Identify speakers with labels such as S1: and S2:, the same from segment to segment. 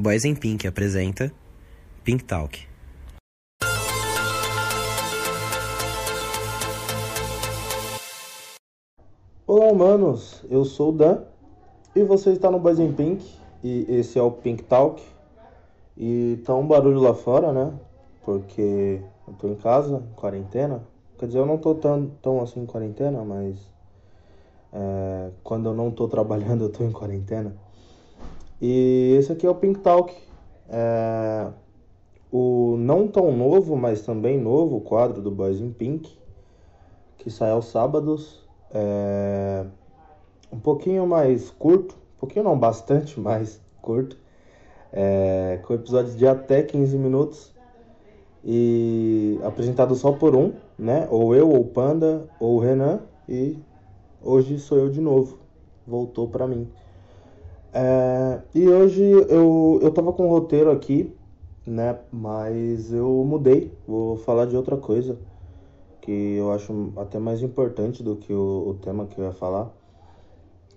S1: Boys in Pink apresenta Pink Talk.
S2: Olá, humanos! Eu sou o Dan e você está no Boys in Pink e esse é o Pink Talk. E tá um barulho lá fora, né? Porque eu tô em casa, em quarentena. Quer dizer, eu não tô tão, tão assim em quarentena, mas é, quando eu não tô trabalhando eu tô em quarentena. E esse aqui é o Pink Talk. É, o não tão novo, mas também novo quadro do Boys in Pink, que sai aos sábados. É, um pouquinho mais curto, um pouquinho não, bastante mais curto, é, com episódios de até 15 minutos e apresentado só por um, né? Ou eu, ou Panda, ou Renan, e hoje sou eu de novo, voltou pra mim. É, e hoje eu, eu tava com um roteiro aqui, né? Mas eu mudei, vou falar de outra coisa que eu acho até mais importante do que o, o tema que eu ia falar.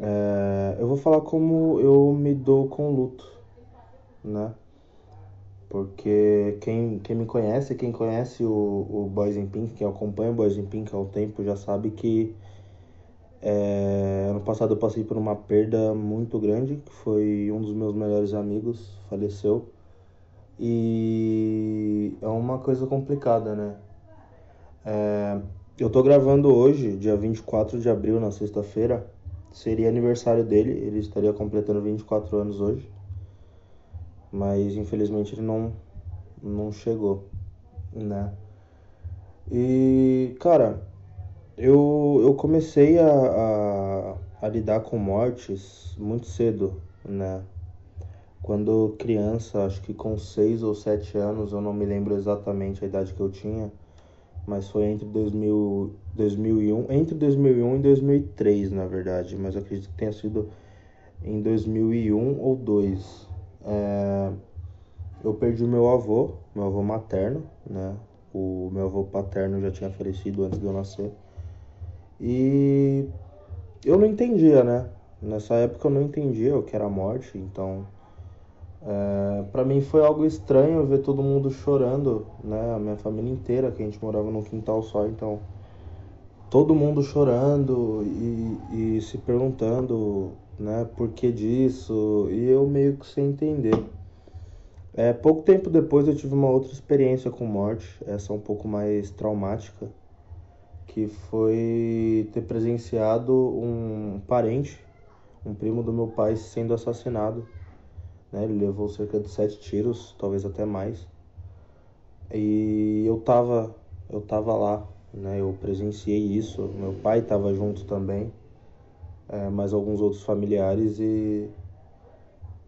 S2: É, eu vou falar como eu me dou com luto, né? Porque quem, quem me conhece, quem conhece o, o Boys in Pink, quem acompanha o Boys in Pink há um tempo, já sabe que é, passado eu passei por uma perda muito grande, que foi um dos meus melhores amigos, faleceu. E é uma coisa complicada, né? É, eu tô gravando hoje, dia 24 de abril, na sexta-feira. Seria aniversário dele, ele estaria completando 24 anos hoje. Mas infelizmente ele não, não chegou, né? E, cara, eu, eu comecei a, a, a lidar com mortes muito cedo, né? Quando criança, acho que com 6 ou 7 anos, eu não me lembro exatamente a idade que eu tinha mas foi entre 2000, 2001, entre 2001 e 2003, na verdade, mas acredito que tenha sido em 2001 ou 2. É, eu perdi meu avô, meu avô materno, né? O meu avô paterno já tinha falecido antes de eu nascer. E eu não entendia, né? Nessa época eu não entendia o que era morte, então é, para mim foi algo estranho ver todo mundo chorando, né? A minha família inteira, que a gente morava num quintal só, então todo mundo chorando e, e se perguntando, né, por que disso, e eu meio que sem entender. É, pouco tempo depois eu tive uma outra experiência com morte, essa um pouco mais traumática, que foi ter presenciado um parente, um primo do meu pai sendo assassinado né? Ele levou cerca de sete tiros, talvez até mais. E eu tava, eu tava lá, né? Eu presenciei isso. Meu pai tava junto também, é, alguns outros familiares e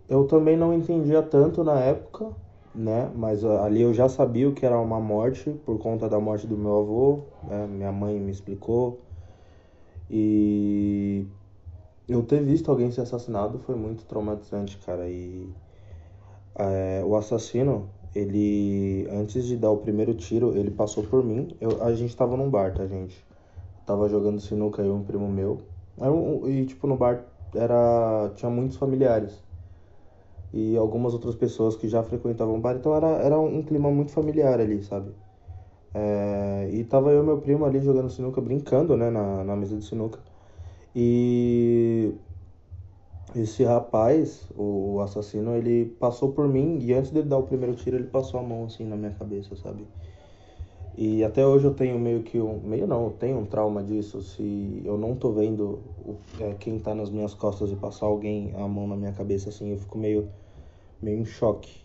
S2: eu também não entendia tanto na época, né? Mas ali eu já sabia o que era uma morte por conta da morte do meu avô, né? minha mãe me explicou e eu ter visto alguém ser assassinado foi muito traumatizante, cara. E é, o assassino, ele, antes de dar o primeiro tiro, ele passou por mim. Eu, a gente tava num bar, tá, gente? Tava jogando sinuca e um primo meu. Um, e, tipo, no bar era, tinha muitos familiares. E algumas outras pessoas que já frequentavam o bar. Então era, era um clima muito familiar ali, sabe? É, e tava eu e meu primo ali jogando sinuca, brincando, né, na, na mesa de sinuca. E esse rapaz, o assassino, ele passou por mim e antes dele dar o primeiro tiro, ele passou a mão assim na minha cabeça, sabe? E até hoje eu tenho meio que um. Meio não, eu tenho um trauma disso. Se eu não tô vendo o, é, quem tá nas minhas costas e passar alguém a mão na minha cabeça assim, eu fico meio, meio em choque,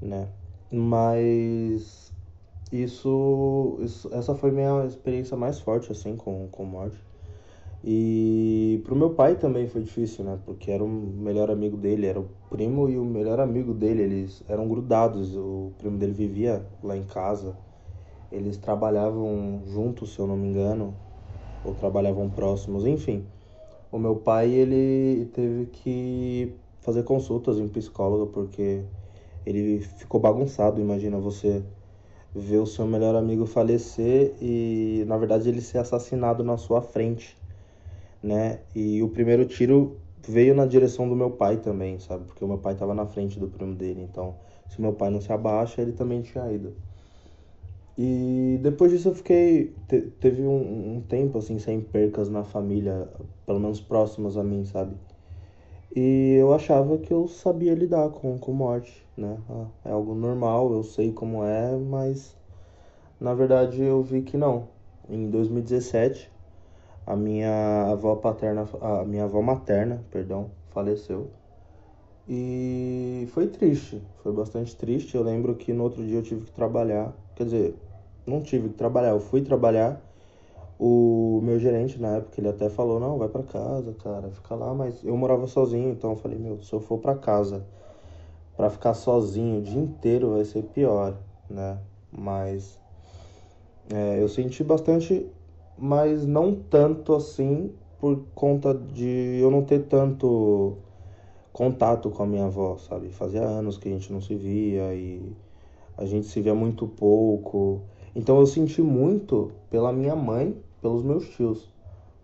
S2: né? Mas isso, isso essa foi minha experiência mais forte assim com, com morte. E pro meu pai também foi difícil, né? Porque era o melhor amigo dele, era o primo e o melhor amigo dele, eles eram grudados. O primo dele vivia lá em casa. Eles trabalhavam juntos, se eu não me engano, ou trabalhavam próximos, enfim. O meu pai, ele teve que fazer consultas em psicólogo porque ele ficou bagunçado, imagina você ver o seu melhor amigo falecer e na verdade ele ser assassinado na sua frente né? E o primeiro tiro veio na direção do meu pai também, sabe? Porque o meu pai tava na frente do primo dele, então se meu pai não se abaixa, ele também tinha ido. E depois disso eu fiquei. Te, teve um, um, tempo assim, sem percas na família, pelo menos próximas a mim, sabe? E eu achava que eu sabia lidar com, com morte, né? Ah, é algo normal, eu sei como é, mas na verdade eu vi que não. Em 2017, a minha avó paterna, a minha avó materna, perdão, faleceu. E foi triste, foi bastante triste. Eu lembro que no outro dia eu tive que trabalhar, quer dizer, não tive que trabalhar, eu fui trabalhar. O meu gerente na época, ele até falou: "Não, vai para casa, cara, fica lá", mas eu morava sozinho, então eu falei: "Meu, se eu for para casa para ficar sozinho o dia inteiro vai ser pior, né?" Mas é, eu senti bastante, mas não tanto assim por conta de eu não ter tanto contato com a minha avó, sabe? Fazia anos que a gente não se via e a gente se via muito pouco. Então eu senti muito pela minha mãe, pelos meus tios.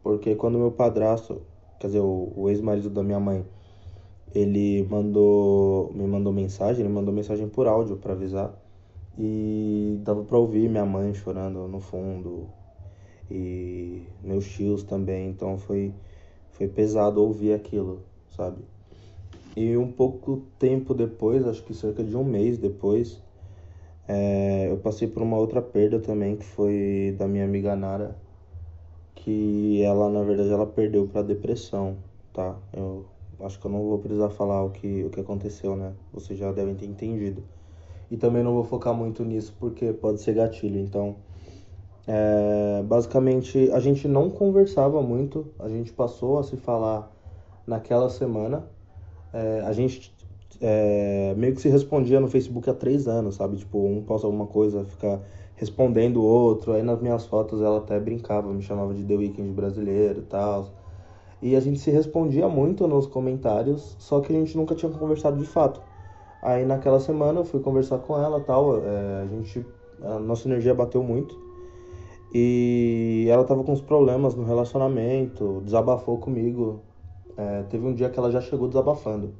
S2: Porque quando meu padrasto, quer dizer, o, o ex-marido da minha mãe, ele mandou, me mandou mensagem, ele mandou mensagem por áudio para avisar. E dava para ouvir minha mãe chorando no fundo e meus tios também, então foi foi pesado ouvir aquilo, sabe? E um pouco tempo depois, acho que cerca de um mês depois, é, eu passei por uma outra perda também, que foi da minha amiga Nara, que ela, na verdade, ela perdeu para depressão, tá? Eu acho que eu não vou precisar falar o que, o que aconteceu, né? Vocês já devem ter entendido. E também não vou focar muito nisso, porque pode ser gatilho, então... É, basicamente, a gente não conversava muito, a gente passou a se falar naquela semana, é, a gente é, meio que se respondia no Facebook há três anos, sabe? Tipo, um posta alguma coisa, fica respondendo o outro. Aí nas minhas fotos ela até brincava, me chamava de The Weeknd brasileiro e tal. E a gente se respondia muito nos comentários, só que a gente nunca tinha conversado de fato. Aí naquela semana eu fui conversar com ela tal, é, a gente. A nossa energia bateu muito. E ela tava com uns problemas no relacionamento, desabafou comigo é, teve um dia que ela já chegou desabafando.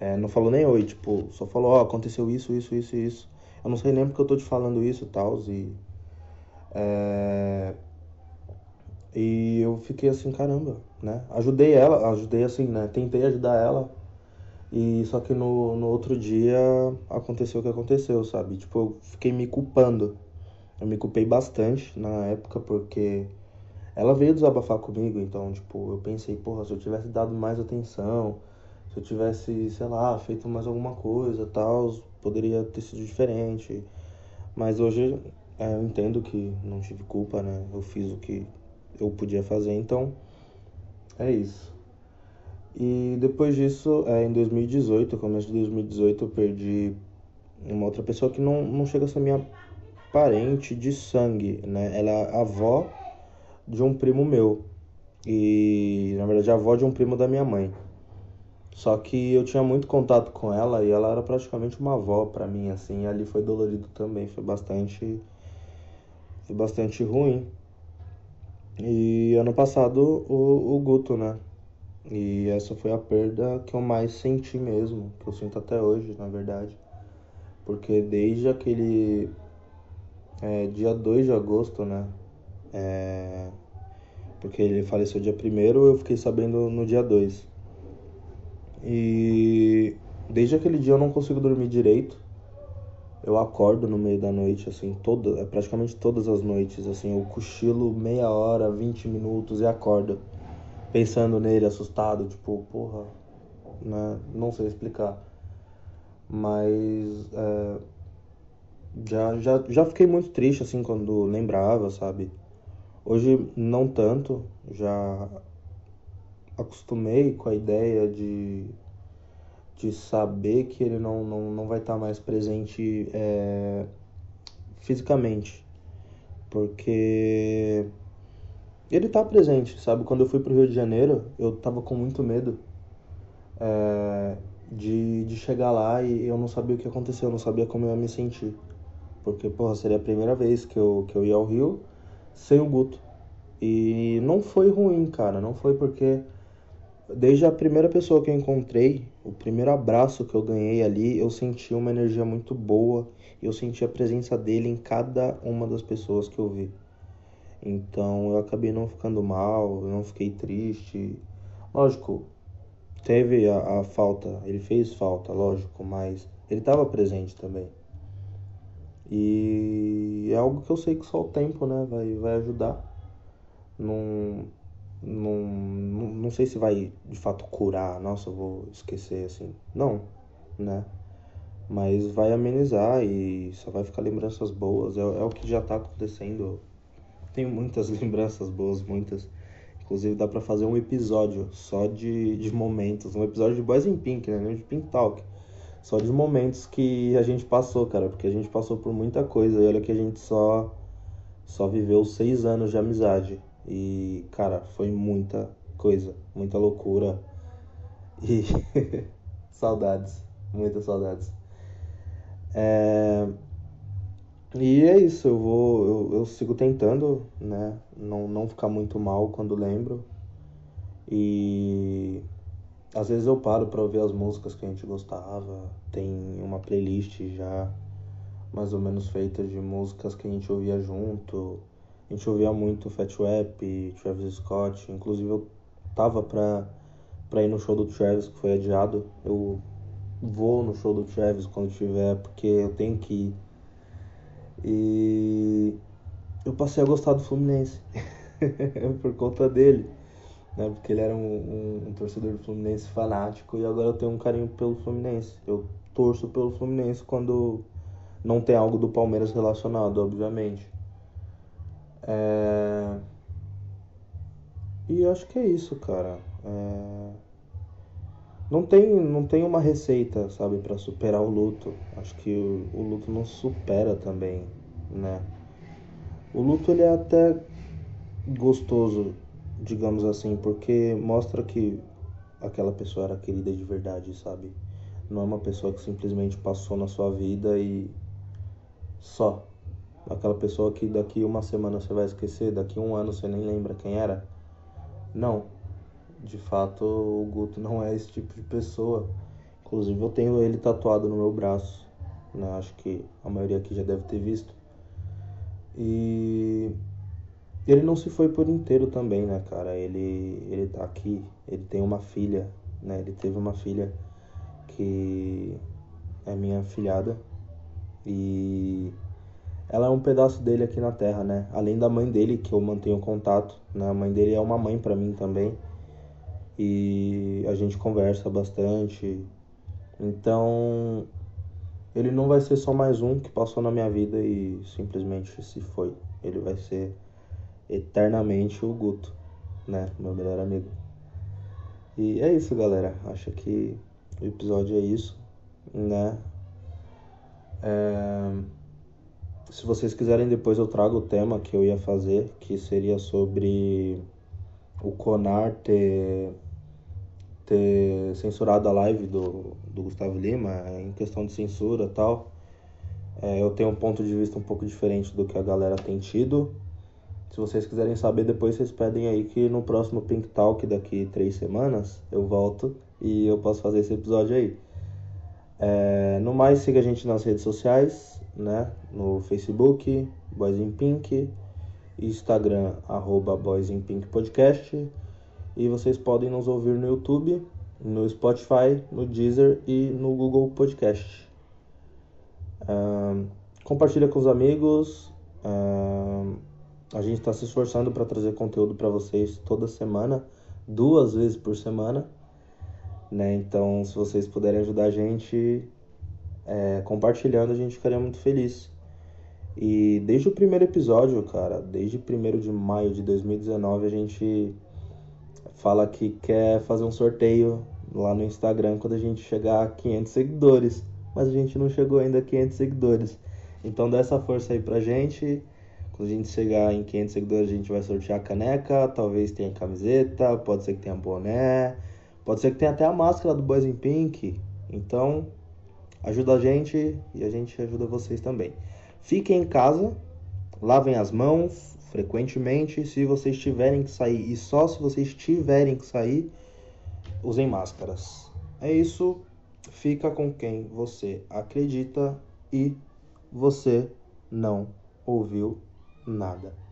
S2: É, não falou nem oi, tipo, só falou, ó, oh, aconteceu isso, isso, isso isso. Eu não sei nem porque eu tô te falando isso e tal. É... E eu fiquei assim, caramba, né? Ajudei ela, ajudei assim, né? Tentei ajudar ela. E só que no, no outro dia aconteceu o que aconteceu, sabe? Tipo, eu fiquei me culpando. Eu me culpei bastante na época porque ela veio desabafar comigo, então, tipo, eu pensei, porra, se eu tivesse dado mais atenção, se eu tivesse, sei lá, feito mais alguma coisa tal, poderia ter sido diferente. Mas hoje é, eu entendo que não tive culpa, né? Eu fiz o que eu podia fazer, então é isso. E depois disso, é, em 2018, começo de 2018, eu perdi uma outra pessoa que não, não chega a ser minha parente de sangue, né? Ela é avó de um primo meu. E na verdade avó de um primo da minha mãe. Só que eu tinha muito contato com ela e ela era praticamente uma avó para mim, assim, e ali foi dolorido também, foi bastante foi bastante ruim. E ano passado o, o Guto, né? E essa foi a perda que eu mais senti mesmo, que eu sinto até hoje, na verdade. Porque desde aquele é, dia 2 de agosto, né? É, porque ele faleceu dia 1 eu fiquei sabendo no dia 2. E desde aquele dia eu não consigo dormir direito. Eu acordo no meio da noite, assim, toda, é praticamente todas as noites, assim, eu cochilo meia hora, 20 minutos e acordo. Pensando nele, assustado, tipo, porra, né? Não sei explicar. Mas é, já, já, já fiquei muito triste, assim, quando lembrava, sabe? Hoje não tanto, já acostumei com a ideia de, de saber que ele não, não, não vai estar mais presente é, fisicamente. Porque ele está presente, sabe? Quando eu fui pro Rio de Janeiro, eu tava com muito medo é, de, de chegar lá e eu não sabia o que aconteceu, eu não sabia como eu ia me sentir. Porque, porra, seria a primeira vez que eu, que eu ia ao Rio sem o Guto. E não foi ruim, cara. Não foi porque desde a primeira pessoa que eu encontrei, o primeiro abraço que eu ganhei ali, eu senti uma energia muito boa. Eu senti a presença dele em cada uma das pessoas que eu vi. Então eu acabei não ficando mal, eu não fiquei triste. Lógico, teve a, a falta, ele fez falta, lógico, mas ele estava presente também. E é algo que eu sei que só o tempo, né, vai, vai ajudar. Não, não, não, não sei se vai de fato curar, nossa, eu vou esquecer assim. Não, né? Mas vai amenizar e só vai ficar lembranças boas. É, é o que já tá acontecendo. Tenho muitas lembranças boas, muitas. Inclusive dá para fazer um episódio só de, de momentos. Um episódio de Boys in Pink, né? Não de Pink Talk. Só de momentos que a gente passou, cara. Porque a gente passou por muita coisa. E olha que a gente só, só viveu seis anos de amizade. E, cara, foi muita coisa. Muita loucura. E saudades. Muitas saudades. É... E é isso, eu vou. Eu, eu, sigo tentando, né? Não, não ficar muito mal quando lembro. E às vezes eu paro para ouvir as músicas que a gente gostava. Tem uma playlist já mais ou menos feita de músicas que a gente ouvia junto. A gente ouvia muito Fat Rap, Travis Scott. Inclusive eu tava pra, pra ir no show do Travis, que foi adiado. Eu vou no show do Travis quando tiver, porque eu tenho que ir. E eu passei a gostar do Fluminense por conta dele, né? Porque ele era um, um, um, torcedor do Fluminense fanático e agora eu tenho um carinho pelo Fluminense. Eu torço pelo Fluminense quando não tem algo do Palmeiras relacionado, obviamente. É... E acho que é isso, cara. É não tem, não tem uma receita, sabe, para superar o luto. Acho que o, o, luto não supera também, né? O luto ele é até gostoso, digamos assim, porque mostra que aquela pessoa era querida de verdade, sabe? Não é uma pessoa que simplesmente passou na sua vida e só. Aquela pessoa que daqui uma semana você vai esquecer, daqui um ano você nem lembra quem era. Não de fato, o Guto não é esse tipo de pessoa. Inclusive, eu tenho ele tatuado no meu braço. Né? Acho que a maioria aqui já deve ter visto. E ele não se foi por inteiro também, né, cara? Ele, ele tá aqui, ele tem uma filha, né? Ele teve uma filha que é minha filhada. E ela é um pedaço dele aqui na Terra, né? Além da mãe dele, que eu mantenho contato, né? A mãe dele é uma mãe para mim também e a gente conversa bastante. Então, ele não vai ser só mais um que passou na minha vida e simplesmente se foi. Ele vai ser eternamente o Guto, né? Meu melhor amigo. E é isso, galera. Acho que o episódio é isso, né? É... Se vocês quiserem, depois eu trago o tema que eu ia fazer, que seria sobre o Conar ter ter censurado a live do, do Gustavo Lima em questão de censura e tal. É, eu tenho um ponto de vista um pouco diferente do que a galera tem tido. Se vocês quiserem saber, depois vocês pedem aí que no próximo Pink Talk, daqui três semanas, eu volto e eu posso fazer esse episódio aí. É, no mais, siga a gente nas redes sociais, né? No Facebook, Boys in Pink, Instagram, arroba Boys in Pink Podcast. E vocês podem nos ouvir no YouTube, no Spotify, no Deezer e no Google Podcast. compartilha com os amigos. a gente está se esforçando para trazer conteúdo para vocês toda semana, duas vezes por semana. Né? Então, se vocês puderem ajudar a gente é, compartilhando, a gente ficaria muito feliz. E desde o primeiro episódio, cara, desde 1 de maio de 2019, a gente fala que quer fazer um sorteio lá no Instagram quando a gente chegar a 500 seguidores, mas a gente não chegou ainda a 500 seguidores. Então dá essa força aí pra gente. Quando a gente chegar em 500 seguidores, a gente vai sortear a caneca, talvez tenha camiseta, pode ser que tenha boné, pode ser que tenha até a máscara do Boys in Pink. Então, ajuda a gente e a gente ajuda vocês também. Fiquem em casa, lavem as mãos, frequentemente. Se vocês tiverem que sair, e só se vocês tiverem que sair, usem máscaras. É isso. Fica com quem você acredita e você não ouviu nada.